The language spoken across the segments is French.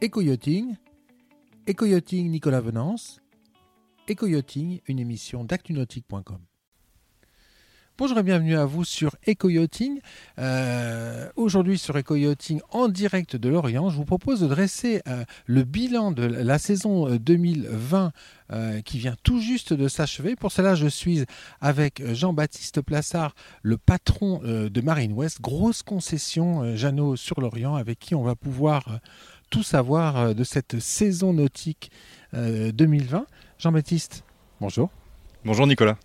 Éco-yachting, Éco-yachting Nicolas Venance, Éco-yachting, une émission d'actunautique.com. Bonjour et bienvenue à vous sur Eco-Yachting. Euh, aujourd'hui sur Eco-Yachting en direct de Lorient, je vous propose de dresser euh, le bilan de la saison 2020 euh, qui vient tout juste de s'achever. Pour cela, je suis avec Jean-Baptiste Plassard, le patron de Marine West, grosse concession Jeannot sur Lorient, avec qui on va pouvoir tout savoir de cette saison nautique 2020. Jean-Baptiste, bonjour. Bonjour Nicolas.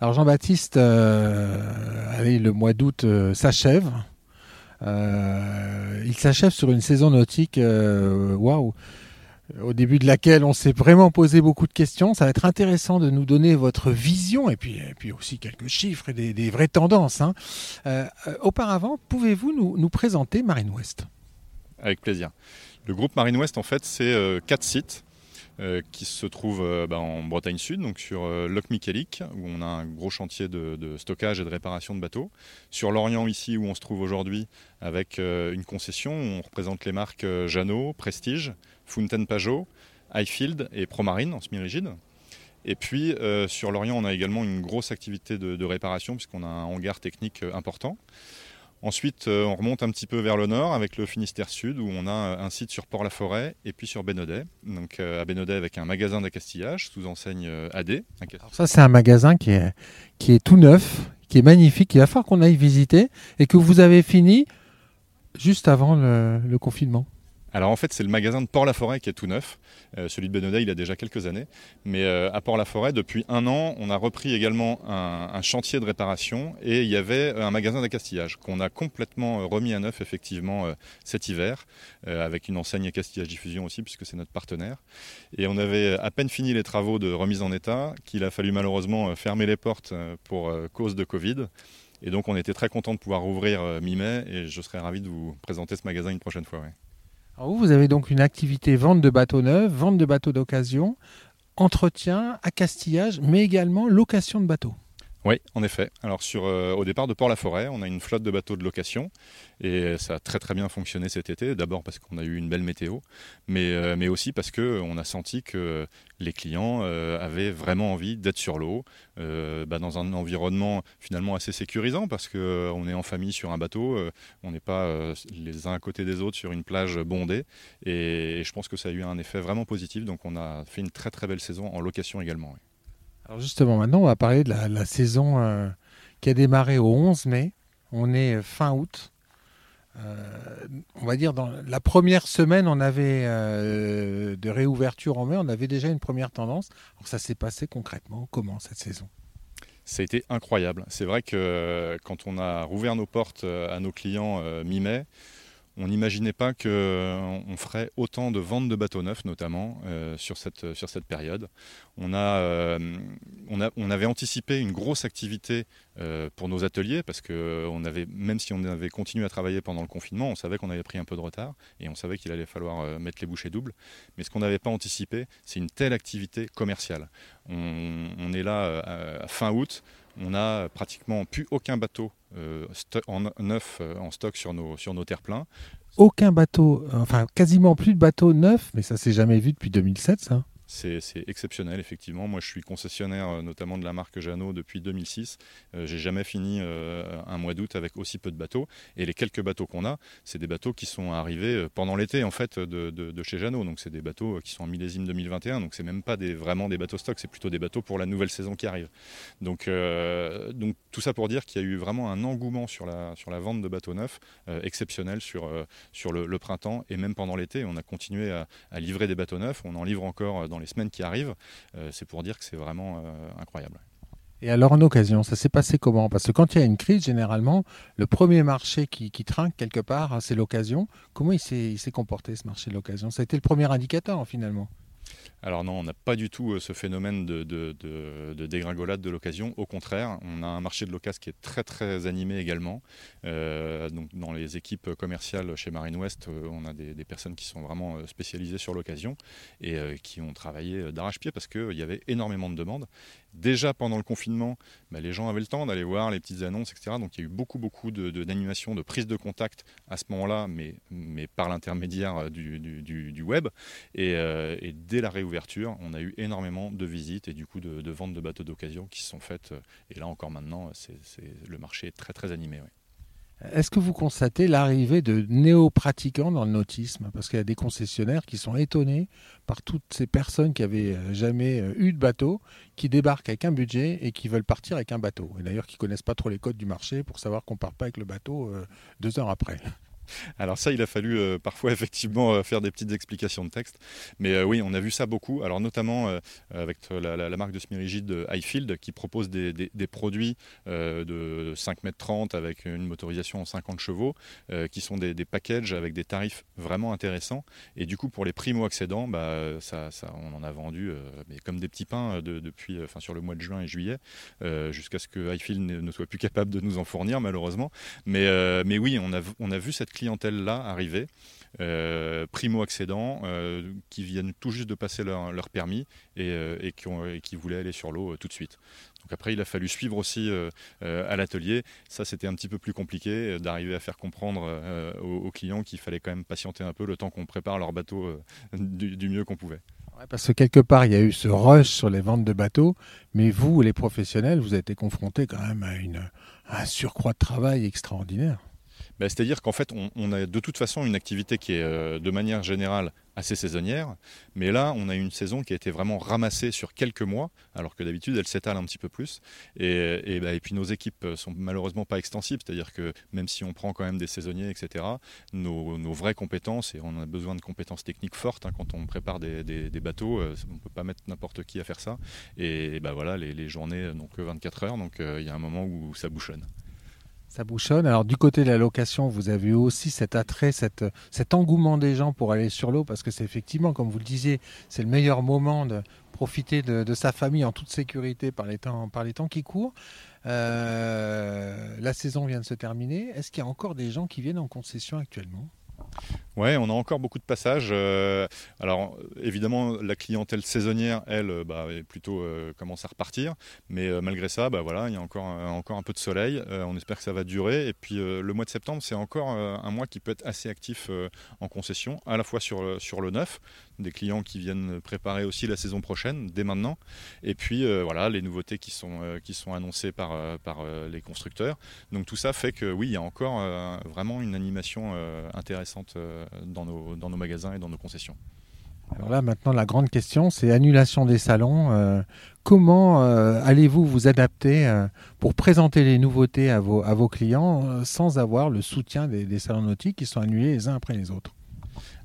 Alors Jean-Baptiste, euh, le mois d'août euh, s'achève. Euh, il s'achève sur une saison nautique, waouh, au début de laquelle on s'est vraiment posé beaucoup de questions. Ça va être intéressant de nous donner votre vision et puis, puis aussi quelques chiffres et des, vraies tendances. Hein. auparavant, pouvez-vous nous, nous, présenter Marine West Avec plaisir. Le groupe Marine West, en fait, c'est quatre sites euh, qui se trouve euh, bah, en Bretagne Sud, donc sur euh, Loch où on a un gros chantier de, stockage et de réparation de bateaux. Sur l'Orient, ici, où on se trouve aujourd'hui, avec une concession, on représente les marques Jeannot, Prestige, Fountain Pajot, Highfield et Promarine en semi-rigide. Et puis sur l'Orient, on a également une grosse activité de réparation puisqu'on a un hangar technique important. Ensuite, euh, on remonte un petit peu vers le nord avec le Finistère Sud où on a euh, un site sur Port-la-Forêt et puis sur Bénodet. Donc euh, à Bénodet avec un magasin d'accastillage sous enseigne AD. ça, c'est un magasin qui est, tout neuf, qui est magnifique. Il va falloir qu'on aille visiter et que vous avez fini juste avant le confinement. Alors en fait, c'est le magasin de Port-la-Forêt qui est tout neuf. Euh, celui de Benodet, il a déjà quelques années. Mais euh, à Port-la-Forêt, depuis un an, on a repris également un, chantier de réparation et il y avait un magasin d'accastillage qu'on a complètement euh, remis à neuf effectivement cet hiver, avec une enseigne accastillage diffusion aussi puisque c'est notre partenaire. Et on avait à peine fini les travaux de remise en état qu'il a fallu malheureusement fermer les portes pour cause de Covid. Et donc on était très content de pouvoir ouvrir mi-mai et je serais ravi de vous présenter ce magasin une prochaine fois vous, avez donc une activité vente de bateaux neufs, vente de bateaux d'occasion, entretien, accastillage, mais également location de bateaux. Oui, en effet. Alors sur, euh, au départ de Port-la-Forêt, on a une flotte de bateaux de location et ça a très très bien fonctionné cet été. D'abord parce qu'on a eu une belle météo, mais, euh, aussi parce qu'on a senti que les clients euh, avaient vraiment envie d'être sur l'eau, bah, dans un environnement finalement assez sécurisant parce qu'on est en famille sur un bateau, on n'est pas les uns à côté des autres sur une plage bondée et, je pense que ça a eu un effet vraiment positif. Donc on a fait une très très belle saison en location également. Alors justement, maintenant, on va parler de la, saison euh, qui a démarré au 11 mai. On est fin août. Euh, on va dire dans la première semaine, on avait euh, de réouverture en mai, on avait déjà une première tendance. Alors ça s'est passé concrètement comment cette saison? Ça a été incroyable. C'est vrai que quand on a rouvert nos portes à nos clients mi-mai, on n'imaginait pas qu'on euh, ferait autant de ventes de bateaux neufs, notamment euh, sur, cette, sur cette période. On, euh, on, on avait anticipé une grosse activité pour nos ateliers, parce que on même si on avait continué à travailler pendant le confinement, on savait qu'on avait pris un peu de retard et on savait qu'il allait falloir mettre les bouchées doubles. Mais ce qu'on n'avait pas anticipé, c'est une telle activité commerciale. On, est là à fin août, on n'a pratiquement plus aucun bateau euh, neuf euh, en stock sur nos, sur nos terre-pleins. Aucun bateau, enfin quasiment plus de bateaux neufs, mais ça s'est jamais vu depuis 2007 ça c'est exceptionnel, effectivement. Moi, je suis concessionnaire euh, notamment de la marque Jeannot depuis 2006. Euh, J'ai jamais fini euh, un mois d'août avec aussi peu de bateaux. Et les quelques bateaux qu'on a, c'est des bateaux qui sont arrivés euh, pendant l'été, en fait, de, chez Jeannot. Donc, c'est des bateaux qui sont en millésime 2021. Donc, c'est même pas des, vraiment des bateaux stock, c'est plutôt des bateaux pour la nouvelle saison qui arrive. Donc, tout ça pour dire qu'il y a eu vraiment un engouement sur la, vente de bateaux neufs exceptionnel sur, le, printemps et même pendant l'été. On a continué à, à, livrer des bateaux neufs. On en livre encore dans les semaines qui arrivent. Euh, c'est pour dire que c'est vraiment euh, incroyable. Et alors en occasion, ça s'est passé comment? Parce que quand il y a une crise, généralement, le premier marché qui, trinque quelque part, hein, c'est l'occasion. Comment il s'est comporté ce marché de l'occasion? Ça a été le premier indicateur finalement alors non, on n'a pas du tout euh, ce phénomène de, dégringolade de l'occasion. Au contraire, on a un marché de l'occasion qui est très très animé également. Euh, dans les équipes commerciales chez Marine West, euh, on a des, personnes qui sont vraiment spécialisées sur l'occasion et qui ont travaillé d'arrache-pied parce qu'il y avait énormément de demandes. Déjà pendant le confinement, bah, les gens avaient le temps d'aller voir les petites annonces, etc. Donc il y a eu beaucoup, beaucoup d'animations, de, de, prise de contact à ce moment-là, mais, par l'intermédiaire euh, du, web. Euh, et, dès la réouverture, on a eu énormément de visites et du coup de, ventes de bateaux d'occasion qui se sont faites. Et là encore maintenant, c'est le marché est très, très animé. Est-ce que vous constatez l'arrivée de néo-pratiquants dans le nautisme? Parce qu'il y a des concessionnaires qui sont étonnés par toutes ces personnes qui avaient euh, jamais euh, eu de bateau, qui débarquent avec un budget et qui veulent partir avec un bateau. Et d'ailleurs qui connaissent pas trop les codes du marché pour savoir qu'on part pas avec le bateau euh, deux heures après. Alors ça, il a fallu euh, parfois effectivement euh, faire des petites explications de texte. Mais euh, oui, on a vu ça beaucoup. Alors notamment avec la, marque de semi-rigide Highfield qui propose des, produits de 5 m 30 avec une motorisation en 50 chevaux, qui sont des, packages avec des tarifs vraiment intéressants. Et du coup, pour les primo-accédants, bah, ça, on en a vendu comme des petits pains depuis, enfin, sur le mois de juin et juillet, jusqu'à ce que Highfield ne, soit plus capable de nous en fournir malheureusement. Mais, mais oui, on a, on a vu cette clientèle-là arriver, euh, primo-accédants, euh, qui viennent tout juste de passer leur, permis et, euh, qui ont, qui voulaient aller sur l'eau tout de suite. Donc après, il a fallu suivre aussi à l'atelier. Ça, c'était un petit peu plus compliqué d'arriver à faire comprendre aux, clients qu'il fallait quand même patienter un peu le temps qu'on prépare leur bateau du, mieux qu'on pouvait. parce que quelque part, il y a eu ce rush sur les ventes de bateaux, mais vous, les professionnels, vous avez été confrontés quand même à, une, à un surcroît de travail extraordinaire. Bah, c'est-à-dire qu'en fait, on, a de toute façon une activité qui est euh, de manière générale assez saisonnière, mais là, on a une saison qui a été vraiment ramassée sur quelques mois, alors que d'habitude, elle s'étale un petit peu plus. Et, bah, et, puis nos équipes sont malheureusement pas extensibles, c'est-à-dire que même si on prend quand même des saisonniers, etc., nos, vraies compétences, et on a besoin de compétences techniques fortes hein, quand on prépare des, bateaux, euh, on ne peut pas mettre n'importe qui à faire ça. Et bah, voilà, les, journées n'ont que 24 heures, donc euh, il y a un moment où ça bouchonne. Bouchonne. Alors du côté de la location, vous avez aussi cet attrait, cet engouement des gens pour aller sur l'eau, parce que c'est effectivement, comme vous le disiez, c'est le meilleur moment de profiter de, sa famille en toute sécurité par les temps, par les temps qui courent. Euh, la saison vient de se terminer. Est-ce qu'il y a encore des gens qui viennent en concession actuellement? Ouais, on a encore beaucoup de passages. Euh, alors évidemment, la clientèle saisonnière, elle, euh, bah, plutôt euh, commence à repartir. Mais malgré ça, bah, voilà, il y a encore, encore un peu de soleil. on espère que ça va durer. Et puis le mois de septembre, c'est encore un mois qui peut être assez actif en concession, à la fois sur, sur le neuf, des clients qui viennent préparer aussi la saison prochaine dès maintenant. Et puis voilà, les nouveautés qui sont, qui sont annoncées par, par les constructeurs. Donc tout ça fait que oui, il y a encore vraiment une animation intéressante dans nos, dans nos magasins et dans nos concessions. Alors là, maintenant, la grande question, c'est annulation des salons. Euh, comment euh, allez-vous vous adapter euh, pour présenter les nouveautés à vos, clients sans avoir le soutien des salons nautiques qui sont annulés les uns après les autres?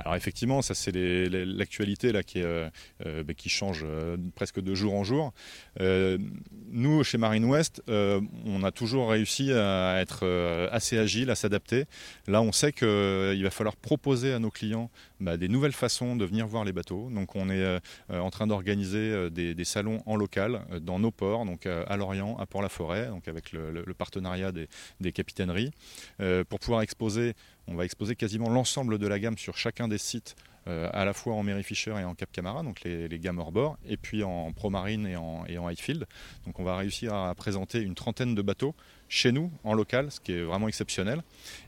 Alors effectivement, ça c'est l'actualité là qui, euh, bah, qui change euh, presque de jour en jour. Euh, nous, chez Marine West, on a toujours réussi à être assez agile, à s'adapter. Là, on sait qu'il va falloir proposer à nos clients bah, des nouvelles façons de venir voir les bateaux. Donc on est en train d'organiser des, salons en local dans nos ports, à Lorient, à Port-la-Forêt, donc avec le, partenariat des, capitaineries, pour pouvoir exposer on va exposer quasiment l'ensemble de la gamme sur chacun des sites, euh, à la fois en Mary Fisher et en Cap Camara, donc les, gammes hors bord, et puis en Pro Marine et en, et Highfield. Donc on va réussir à présenter une trentaine de bateaux chez nous, en local, ce qui est vraiment exceptionnel.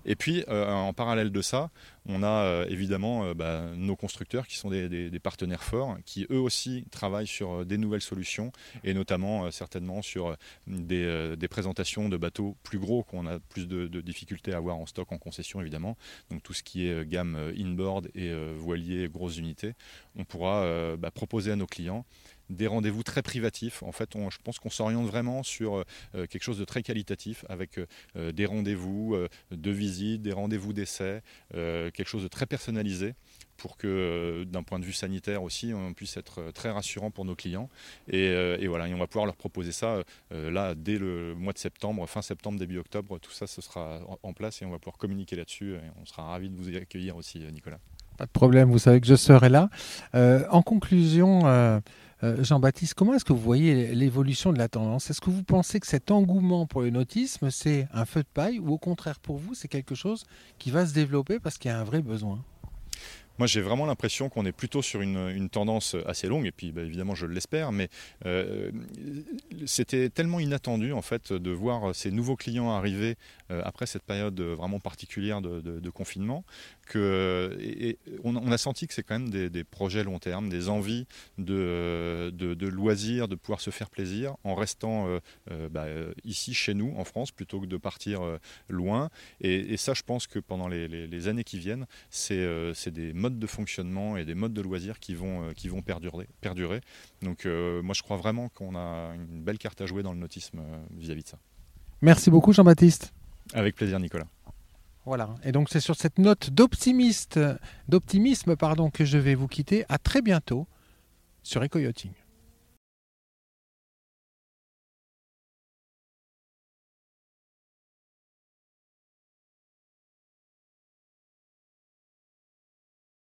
Et puis, euh, en parallèle de ça, on a euh, évidemment euh, bah, nos constructeurs qui sont des, partenaires forts, qui eux aussi travaillent sur des nouvelles solutions, et notamment certainement sur des, présentations de bateaux plus gros qu'on a plus de, difficultés à avoir en stock en concession, évidemment. Donc tout ce qui est gamme inboard et voilier, grosses unités, on pourra bah, proposer à nos clients des rendez-vous très privatifs. En fait, je pense qu'on s'oriente vraiment sur euh, euh, quelque chose de très qualitatif avec euh, des rendez-vous de visite, des rendez-vous d'essai, quelque chose de très personnalisé pour que d'un point de vue sanitaire aussi, on puisse être très rassurant pour nos clients. Et, voilà, et on va pouvoir leur proposer ça là dès le mois de septembre, fin septembre, début octobre. Tout ça, ce sera en place et on va pouvoir communiquer là-dessus. Et on sera ravis de vous accueillir aussi, Nicolas. Pas de problème, vous savez que je serai là. en conclusion, euh, Jean-Baptiste, comment est-ce que vous voyez l'évolution de la tendance? Est-ce que vous pensez que cet engouement pour le nautisme, c'est un feu de paille ou au contraire pour vous, c'est quelque chose qui va se développer parce qu'il y a un vrai besoin? Moi, j'ai vraiment l'impression qu'on est plutôt sur une, tendance assez longue, et puis bah, évidemment, je l'espère, mais euh, c'était tellement inattendu en fait de voir ces nouveaux clients arriver euh, après cette période vraiment particulière de, confinement, on, a senti que c'est quand même des, projets long terme, des envies de, de, loisirs, de pouvoir se faire plaisir en restant euh, bah, ici chez nous en France plutôt que de partir loin. Et, ça, je pense que pendant les, les années qui viennent, c'est des modes de fonctionnement et des modes de loisirs qui vont, euh, qui vont perdurer, perdurer. Donc euh, moi je crois vraiment qu'on a une belle carte à jouer dans le nautisme euh, vis-à-vis de ça. Merci beaucoup Jean-Baptiste. Avec plaisir Nicolas. Voilà, et donc c'est sur cette note d'optimisme pardon, que je vais vous quitter. À très bientôt sur Eco.